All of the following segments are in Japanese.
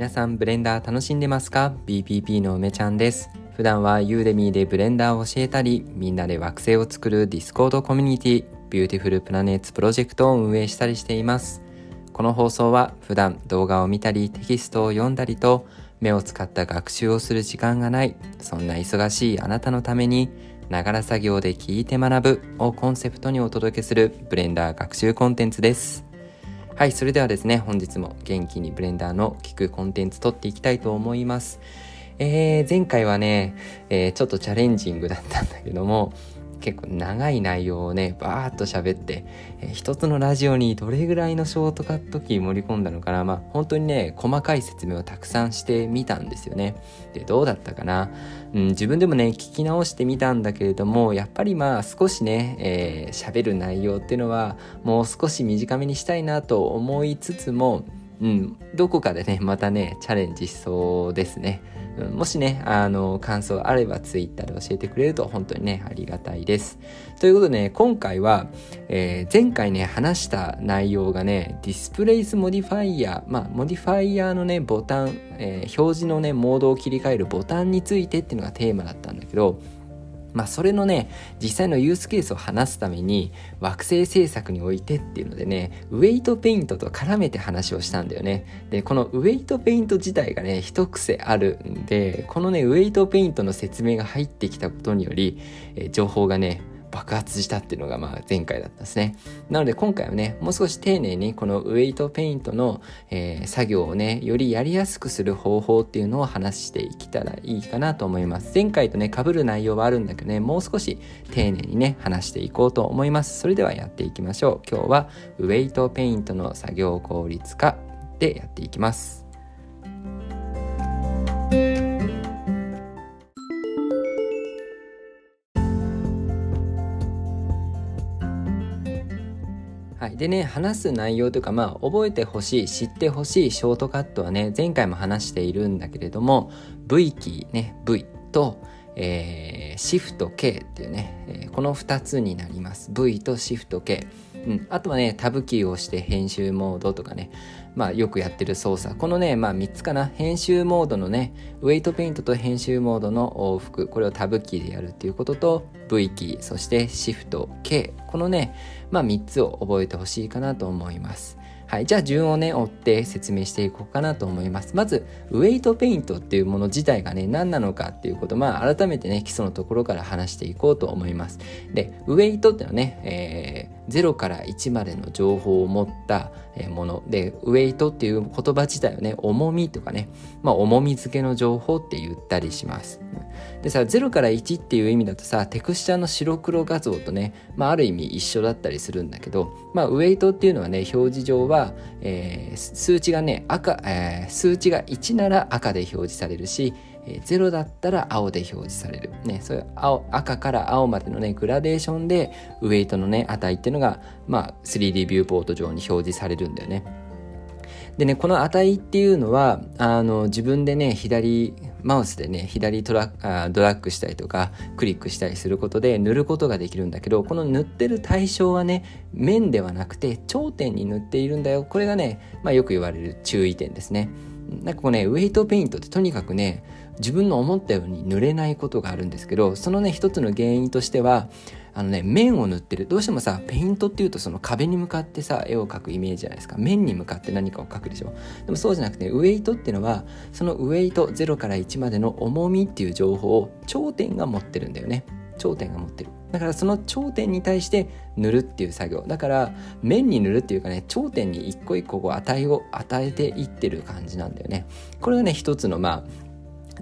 皆さんブレンダー楽しんでますか ?BPP の梅ちゃんです。普段は Udemy でブレンダーを教えたりみんなで惑星を作る Discord コミュニティ Beautiful Planets Project を運営したりしています。この放送は普段動画を見たりテキストを読んだりと目を使った学習をする時間がない。そんな忙しいあなたのためにながら作業で聞いて学ぶをコンセプトにお届けするブレンダー学習コンテンツです。はい、それではですね、本日も元気にブレンダーの聞くコンテンツ撮っていきたいと思います。えー、前回はね、えー、ちょっとチャレンジングだったんだけども、結構長い内容をねバーッと喋って、えー、一つのラジオにどれぐらいのショートカットキー盛り込んだのかな。まあ本当にね細かい説明をたくさんしてみたんですよね。でどうだったかな、うん、自分でもね聞き直してみたんだけれどもやっぱりまあ少しね喋、えー、る内容っていうのはもう少し短めにしたいなと思いつつもうん、どこかでね、またね、チャレンジしそうですね。もしね、あの、感想あれば Twitter で教えてくれると本当にね、ありがたいです。ということでね、今回は、えー、前回ね、話した内容がね、 displace modifier、まあ、 modifier のね、ボタン、えー、表示のね、モードを切り替えるボタンについてっていうのがテーマだったんだけど、まあそれのね実際のユースケースを話すために惑星制作においてっていうのでねウェイトペイントと絡めて話をしたんだよね。でこのウェイトペイント自体がね一癖あるんでこのねウェイトペイントの説明が入ってきたことにより、え情報がね爆発したっていうのがまあ前回だったんですね。なので今回はね、もう少し丁寧にこのウェイトペイントの、えー、作業をね、よりやりやすくする方法っていうのを話していけたらいいかなと思います。前回とね、被る内容はあるんだけどね、もう少し丁寧にね、話していこうと思います。それではやっていきましょう。今日はウェイトペイントの作業効率化でやっていきます。でね話す内容というかまあ覚えてほしい知ってほしいショートカットはね前回も話しているんだけれども V キーね V と、えー、シフト K っていうね、えー、この2つになります。V とシフト K うん、あとはねタブキーを押して編集モードとかねまあよくやってる操作。このねまあ3つかな。編集モードのねウェイトペイントと編集モードの往復。これをタブキーでやるっていうことと V キー。そしてシフト K このねまあ3つを覚えてほしいかなと思います。はい、じゃあ順をね追って説明していこうかなと思います。まずウェイトペイントっていうもの自体がね何なのかっていうことまあ改めてね基礎のところから話していこうと思います。でウェイトっていうのはね、えー、0から1までの情報を持ったもの。でウェイトっていう言葉自体はね重みとかね。まあ重み付けの情報って言ったりします。でさ0から1っていう意味だとさテクスチャの白黒画像とね、まあ、ある意味一緒だったりするんだけど、まあ、ウェイトっていうのはね表示上は、えー、数値がね赤、えー、数値が1なら赤で表示されるしえ0だったら青で表示される。ね、そういう青赤から青までのね、グラデーションでウェイトのね、値っていうのが、まあ、3D ビューポート上に表示されるんだよね。でね、この値っていうのは、あの、自分でね、左、マウスでね、左トラあドラッグしたりとか、クリックしたりすることで塗ることができるんだけど、この塗ってる対象はね、面ではなくて頂点に塗っているんだよ。これがね、まあよく言われる注意点ですね。なんかこうね、ウェイトペイントってとにかくね、自分の思ったように塗れないことがあるんですけど、そのね、一つの原因としては、あのね面を塗ってる。どうしてもさペイントっていうとその壁に向かってさ絵を描くイメージじゃないですか。面に向かって何かを描くでしょ。でもそうじゃなくてウェイトっていうのはそのウェイト0から1までの重みっていう情報を頂点が持ってるんだよね。頂点が持ってる。だからその頂点に対して塗るっていう作業。だから面に塗るっていうかね頂点に一個一個こう値を与えていってる感じなんだよね。これがね一つのまあ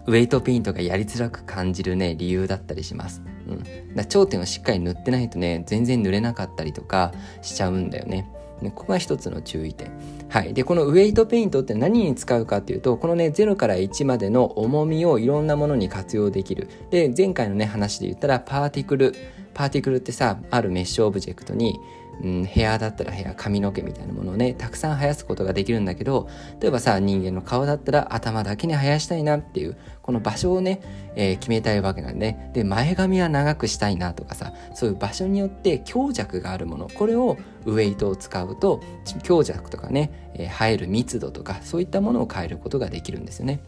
ウェイトペイントがやりづらく感じるね理由だったりしますうん、だ頂点をしっかり塗ってないとね全然塗れなかったりとかしちゃうんだよね。ねここが一つの注意点。はい。で、このウェイトペイントって何に使うかっていうと、このね、0から1までの重みをいろんなものに活用できる。で、前回のね、話で言ったら、パーティクル。パーティクルってさ、あるメッシュオブジェクトに、うん、ヘアだったらヘア髪の毛みたいなものをねたくさん生やすことができるんだけど例えばさ人間の顔だったら頭だけに生やしたいなっていうこの場所をね、えー、決めたいわけなんで、で前髪は長くしたいなとかさそういう場所によって強弱があるものこれをウエイトを使うと強弱とかね、えー、生える密度とかそういったものを変えることができるんですよね。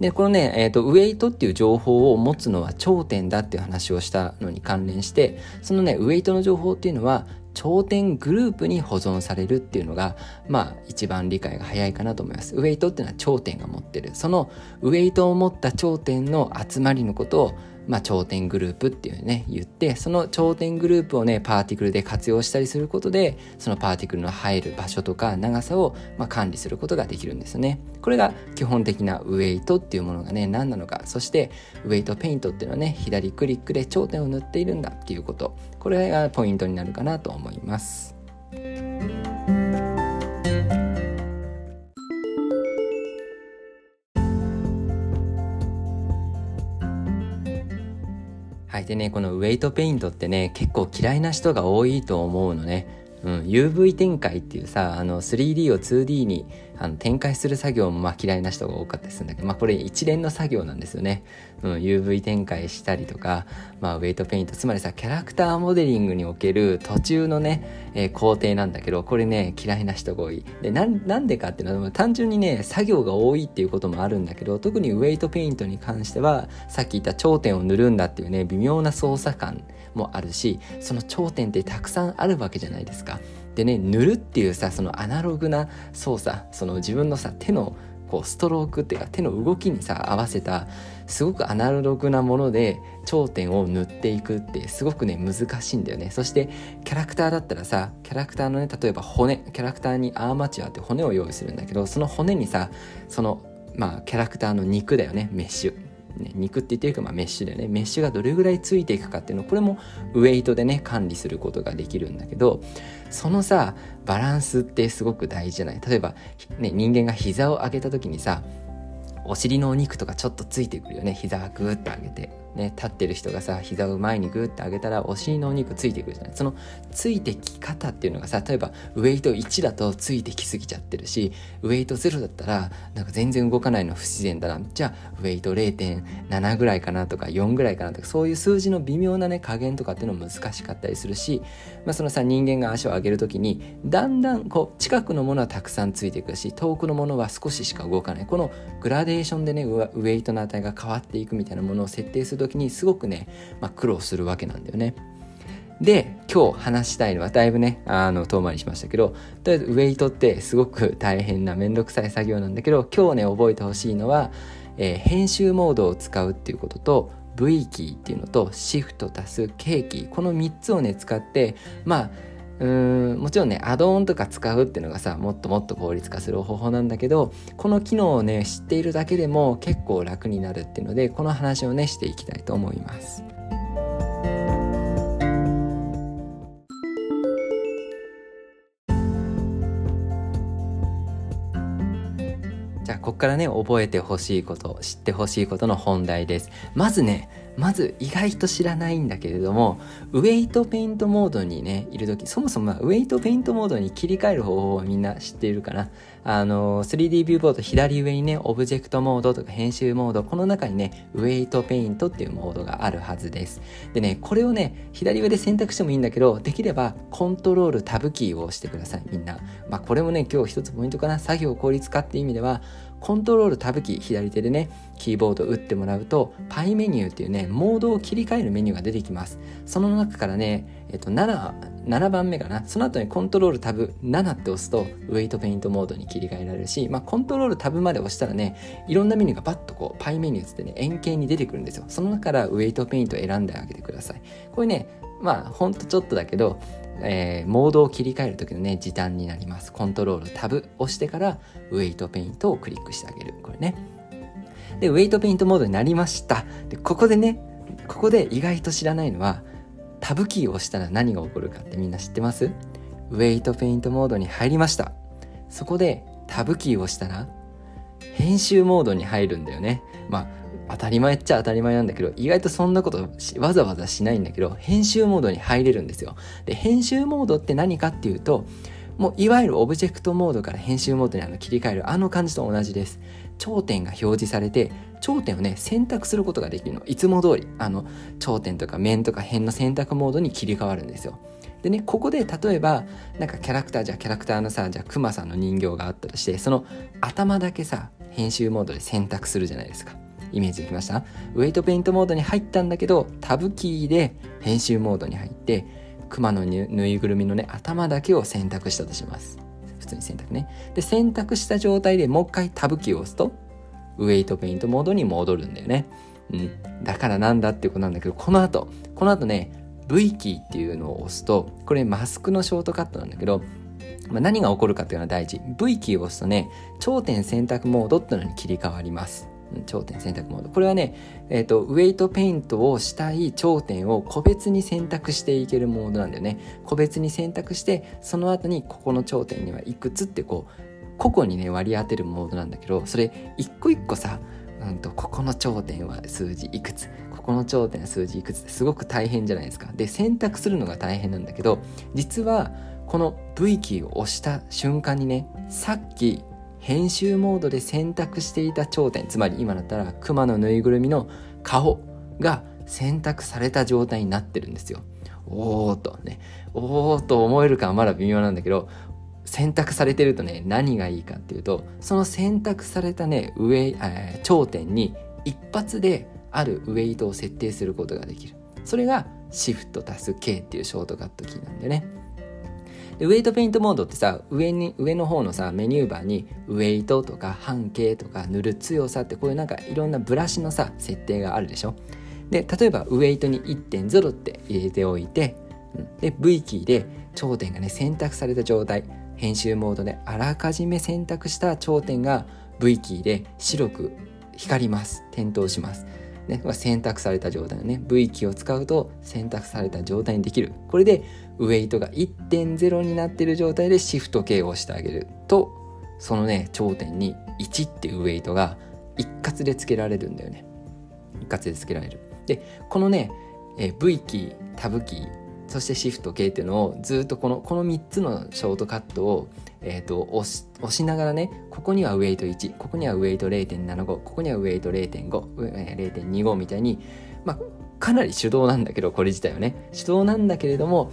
で、このね、えっ、ー、と、ウェイトっていう情報を持つのは頂点だっていう話をしたのに関連して、そのね、ウェイトの情報っていうのは、頂点グループに保存されるっていうのが、まあ、一番理解が早いかなと思います。ウェイトっていうのは頂点が持ってる。そのウェイトを持った頂点の集まりのことをまあ、頂点グループっていうね言ってその頂点グループをねパーティクルで活用したりすることでそのパーティクルの入る場所とか長さを、まあ、管理することができるんですよね。これが基本的なウェイトっていうものがね何なのか。そしてウェイトペイントっていうのはね左クリックで頂点を塗っているんだっていうこと。これがポイントになるかなと思います。でね、このウェイトペイントってね、結構嫌いな人が多いと思うのね。うん、UV 展開っていうさあの 3D を 2D にあの展開する作業もまあ嫌いな人が多かったりするんだけど、まあ、これ一連の作業なんですよね、うん、UV 展開したりとか、まあ、ウェイトペイントつまりさキャラクターモデリングにおける途中のね、えー、工程なんだけどこれね嫌いな人が多い。でなんでかっていうのは単純にね作業が多いっていうこともあるんだけど特にウェイトペイントに関してはさっき言った頂点を塗るんだっていうね微妙な操作感もあるしその頂点ってたくさんあるわけじゃないですか。でね塗るっていうさそのアナログな操作その自分のさ手のこうストロークっていうか手の動きにさ合わせたすごくアナログなもので頂点を塗っていくってすごくね難しいんだよねそしてキャラクターだったらさキャラクターのね例えば骨キャラクターにアーマチュアって骨を用意するんだけどその骨にさそのまあキャラクターの肉だよねメッシュね、肉って言ってるか、まあ、メッシュでね。メッシュがどれぐらいついていくかっていうのこれもウエイトでね管理することができるんだけどそのさバランスってすごく大事じゃない？例えば、ね、人間が膝を上げた時にさお尻のお肉とかちょっとついてくるよね。膝がグーッと上げて。ね、立ってる人がさ膝を前にグーって上げたらお尻のお肉ついてくるじゃない。そのついてき方っていうのがさ例えばウェイト1だとついてきすぎちゃってるしウェイト0だったらなんか全然動かないの不自然だな。じゃあウェイト0.7ぐらいかなとか4ぐらいかなとかそういう数字の微妙なね加減とかっていうの難しかったりするし、まあ、そのさ人間が足を上げる時にだんだんこう近くのものはたくさんついてくるし遠くのものは少ししか動かない。このグラデーションでねウェイトの値が変わっていくみたいなものを設定すると時にすごくね、まあ、苦労するわけなんだよね。で今日話したいのはだいぶねあの遠回りしましたけどとりあえずウェイトってすごく大変なめんどくさい作業なんだけど今日ね覚えてほしいのは、えー、編集モードを使うっていうことと V キーっていうのとシフト足す K キーこの3つをね使ってまあうんもちろんねアドオンとか使うっていうのがさもっともっと効率化する方法なんだけどこの機能をね知っているだけでも結構楽になるっていうのでこの話をねしていきたいと思います。じゃあここからね覚えてほしいこと知ってほしいことの本題です。まずねまず意外と知らないんだけれどもウェイトペイントモードにねいる時そもそもウェイトペイントモードに切り替える方法はみんな知っているかな。あの 3D ビューボート左上にねオブジェクトモードとか編集モード。この中にねウェイトペイントっていうモードがあるはずです。でねこれをね左上で選択してもいいんだけどできればコントロールタブキーを押してくださいみんな。まあこれもね今日一つポイントかな。作業効率化っていう意味ではコントロールタブキー左手でねキーボード打ってもらうとパイメニューっていうねモードを切り替えるメニューが出てきます。その中からね、えっと、7, 7番目かな。その後にコントロールタブ7って押すとウェイトペイントモードに切り替えられるし、まあ、コントロールタブまで押したらねいろんなメニューがバッとこうパイメニューつってね円形に出てくるんですよ。その中からウェイトペイントを選んであげてください。これねまあほんとちょっとだけどえー、モードを切り替える時のね時短になります。コントロールタブ押してからウェイトペイントをクリックしてあげる。これね。でウェイトペイントモードになりました。でここでねここで意外と知らないのはタブキーを押したら何が起こるかってみんな知ってます？ウェイトペイントモードに入りました。そこでタブキーを押したら編集モードに入るんだよね。まあ当たり前っちゃ当たり前なんだけど意外とそんなことわざわざしないんだけど編集モードに入れるんですよ。で編集モードって何かっていうともういわゆるオブジェクトモードから編集モードにあの切り替えるあの感じと同じです。頂点が表示されて頂点をね選択することができるの。いつも通りあの頂点とか面とか辺の選択モードに切り替わるんですよ。でねここで例えばなんかキャラクターじゃキャラクターのさじゃあクマさんの人形があったとしてその頭だけさ編集モードで選択するじゃないですか。イメージできました？ウェイトペイントモードに入ったんだけどタブキーで編集モードに入ってクマのぬいぐるみのね頭だけを選択したとします。普通に選択ね。で選択した状態でもう一回タブキーを押すとウェイトペイントモードに戻るんだよね。うん。だからなんだっていうことなんだけどこの後この後ね V キーっていうのを押すとこれマスクのショートカットなんだけどまあ、何が起こるかっていうのは大事。V キーを押すとね頂点選択モードっていうのに切り替わります。頂点選択モード。これはね、えーと、ウェイトペイントをしたい頂点を個別に選択していけるモードなんだよね。個別に選択してその後にここの頂点にはいくつってこう個々にね割り当てるモードなんだけどそれ一個一個さ、うんと、ここの頂点は数字いくつここの頂点は数字いくつってすごく大変じゃないですか。で選択するのが大変なんだけど実はこの V キーを押した瞬間にねさっき編集モードで選択していた頂点つまり今だったらクマのぬいぐるみの顔が選択された状態になってるんですよ。おーとね。おーと思えるかはまだ微妙なんだけど選択されてるとね何がいいかっていうとその選択されたね上、えー、頂点に一発であるウェイトを設定することができる。それがシフト足す K っていうショートカットキーなんでね。でウェイトペイントモードってさ上に上の方のさメニューバーにウェイトとか半径とか塗る強さってこういうなんかいろんなブラシのさ設定があるでしょ？で例えばウェイトに1.0って入れておいてで V キーで頂点がね選択された状態。編集モードであらかじめ選択した頂点が V キーで白く光ります。点灯します。ね、選択された状態のね。V キーを使うと選択された状態にできる。これでウェイトが1.0になっている状態でシフト K を押してあげる。とそのね頂点に1っていうウェイトが一括でつけられるんだよね。一括でつけられる。でこのね、え V キータブキーそしてシフト K っていうのをずっとこのこの3つのショートカットをえーと、押し押しながらねここにはウェイト1ここにはウェイト0.75ここにはウェイト0.50.25みたいに、まあ、かなり手動なんだけどこれ自体はね手動なんだけれども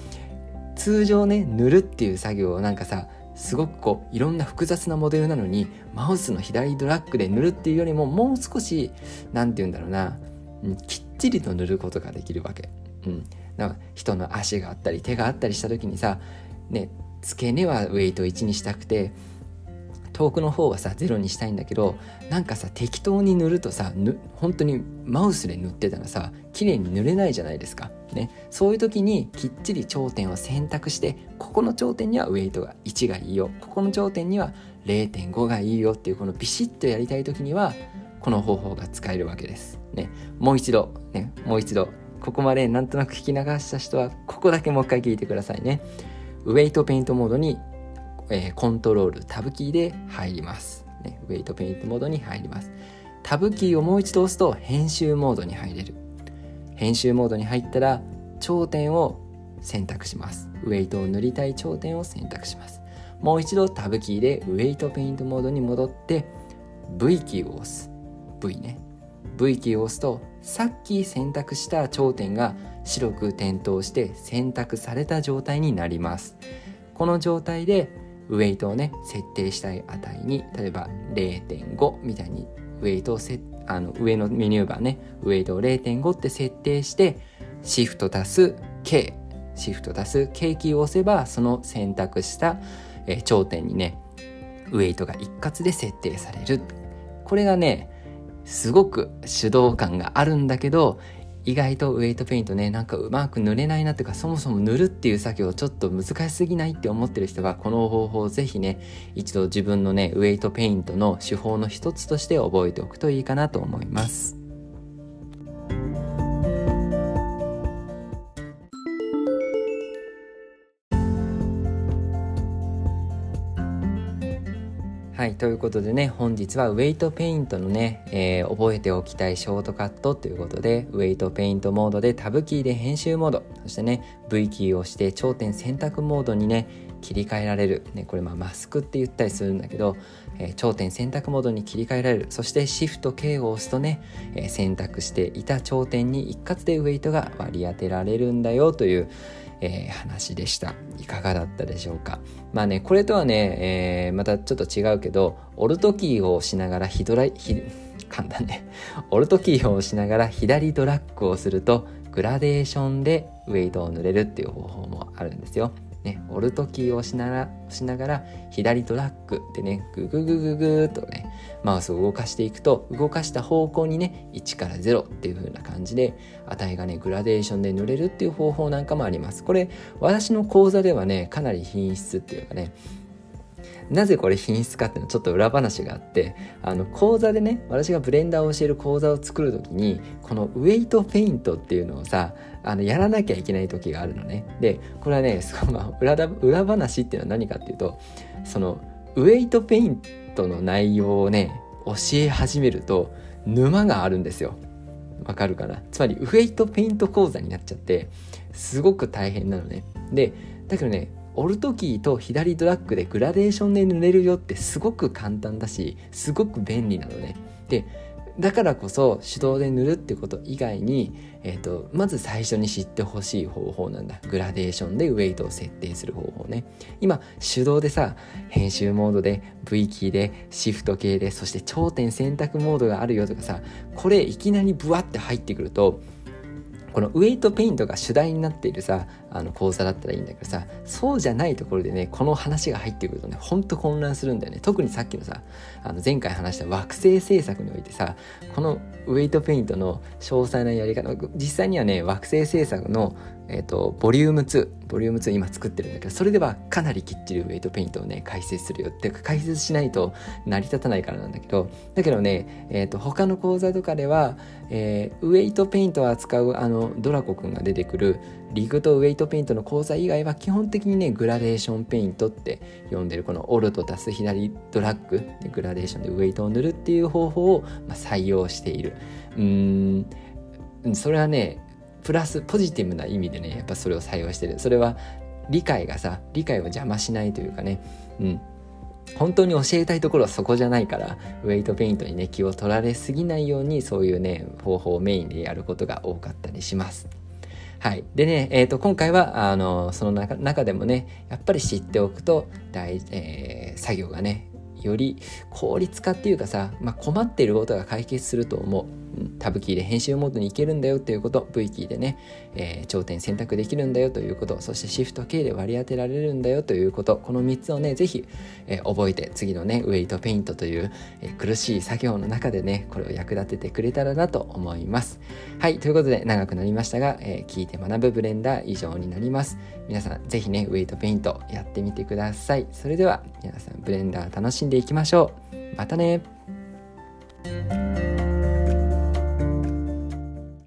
通常ね塗るっていう作業をなんかさすごくこういろんな複雑なモデルなのにマウスの左ドラッグで塗るっていうよりももう少し何て言うんだろうな、うん、きっちりと塗ることができるわけ。うん、だから人の足があったり手があったりした時にさね付け根はウェイト1にしたくて遠くの方はさ0にしたいんだけどなんかさ適当に塗るとさぬ本当にマウスで塗ってたらさ綺麗に塗れないじゃないですか。ね、そういう時にきっちり頂点を選択してここの頂点にはウェイトが1がいいよここの頂点には0.5がいいよっていうこのビシッとやりたい時にはこの方法が使えるわけです。ね、もう一度、ね、もう一度ここまでなんとなく聞き流した人はここだけもう一回聞いてくださいね。ウェイトペイントモードに、えー、コントロールタブキーで入ります、ね。ウェイトペイントモードに入ります。タブキーをもう一度押すと編集モードに入れる。編集モードに入ったら頂点を選択します。ウェイトを塗りたい頂点を選択します。もう一度タブキーでウェイトペイントモードに戻って V キーを押す。V ね。V キーを押すとさっき選択した頂点が白く点灯して選択された状態になります。この状態でウェイトをね設定したい値に例えば0.5みたいにウェイトをせあの上のメニューバーねウェイトを0.5って設定してシフト足す K シフト足す K キーを押せばその選択した、え頂点にねウェイトが一括で設定される。これがねすごく手動感があるんだけど意外とウエイトペイントねなんかうまく塗れないなっていうかそもそも塗るっていう作業ちょっと難しすぎないって思ってる人はこの方法をぜひね一度自分のねウエイトペイントの手法の一つとして覚えておくといいかなと思います。はいということでね本日はウェイトペイントのね、えー、覚えておきたいショートカットということでウェイトペイントモードでタブキーで編集モードそしてね V キーを押して頂点選択モードにね切り替えられる、ね、これまあマスクって言ったりするんだけど、えー、頂点選択モードに切り替えられる。そしてシフト K を押すとね、えー、選択していた頂点に一括でウェイトが割り当てられるんだよという、えー、話でした。いかがだったでしょうか？まあねこれとはね、えー、またちょっと違うけどオルトキーを押しながらヒドライひ簡単ね。オルトキーを押 しながら左ドラッグをするとグラデーションでウェイトを塗れるっていう方法もあるんですよ。ね、オルトキーをしながらしながら左ドラッグでねグググググーとねマウスを動かしていくと動かした方向にね1から0っていう風な感じで値がねグラデーションで塗れるっていう方法なんかもあります。これ私の講座ではねかなり品質っていうかねなぜこれ品質かっていうのはちょっと裏話があってあの講座でね私がブレンダーを教える講座を作る時にこのウェイトペイントっていうのをさあのやらなきゃいけない時があるのね。でこれはねその裏裏話っていうのは何かっていうとそのウェイトペイントの内容をね教え始めると沼があるんですよ。わかるかな？つまりウェイトペイント講座になっちゃってすごく大変なのね。でだけどねオルトキーと左ドラッグでグラデーションで塗れるよってすごく簡単だしすごく便利なのね。でだからこそ手動で塗るってこと以外に、えーと、まず最初に知ってほしい方法なんだ。グラデーションでウェイトを設定する方法ね。今手動でさ編集モードで V キーでシフト系でそして頂点選択モードがあるよとかさこれいきなりブワッて入ってくるとこのウェイトペイントが主題になっているさあの講座だったらいいんだけどさそうじゃないところでねこの話が入ってくるとねほんと混乱するんだよね。特にさっきのさあの前回話した惑星制作においてさこのウェイトペイントの詳細なやり方実際にはね惑星制作のえっ、ー、とボリューム2ボリューム2今作ってるんだけどそれではかなりきっちりウェイトペイントをね解説するよってか解説しないと成り立たないからなんだけどだけどね、えーと、他の講座とかでは、えー、ウェイトペイントを扱うあのドラコくんが出てくるリグとウェイトペイントの講座以外は基本的にねグラデーションペイントって呼んでるこのオルト足す左ドラッグでグラデーションでウェイトを塗るっていう方法を、ま、採用している。うんそれはねプラスポジティブな意味でねやっぱそれを採用してる。それは理解がさ理解を邪魔しないというかね。うん。本当に教えたいところはそこじゃないからウェイトペイントにね気を取られすぎないようにそういうね方法をメインでやることが多かったりします。はい。でね、えっ、ー、と、今回は、あの、その中でもね、やっぱり知っておくと大、えー、作業がね、より効率化っていうかさ、まあ、困っていることが解決すると思う。タブキーで編集モードに行けるんだよということ V キーでね、えー、頂点選択できるんだよということそしてシフト K で割り当てられるんだよということこの3つをね是非、えー、覚えて次のねウェイトペイントという、えー、苦しい作業の中でねこれを役立ててくれたらなと思います。はいということで長くなりましたが、え聞いて学ぶブレンダー以上になります。皆さん是非ねウェイトペイントやってみてください。それでは皆さんブレンダー楽しんでいきましょう。またね。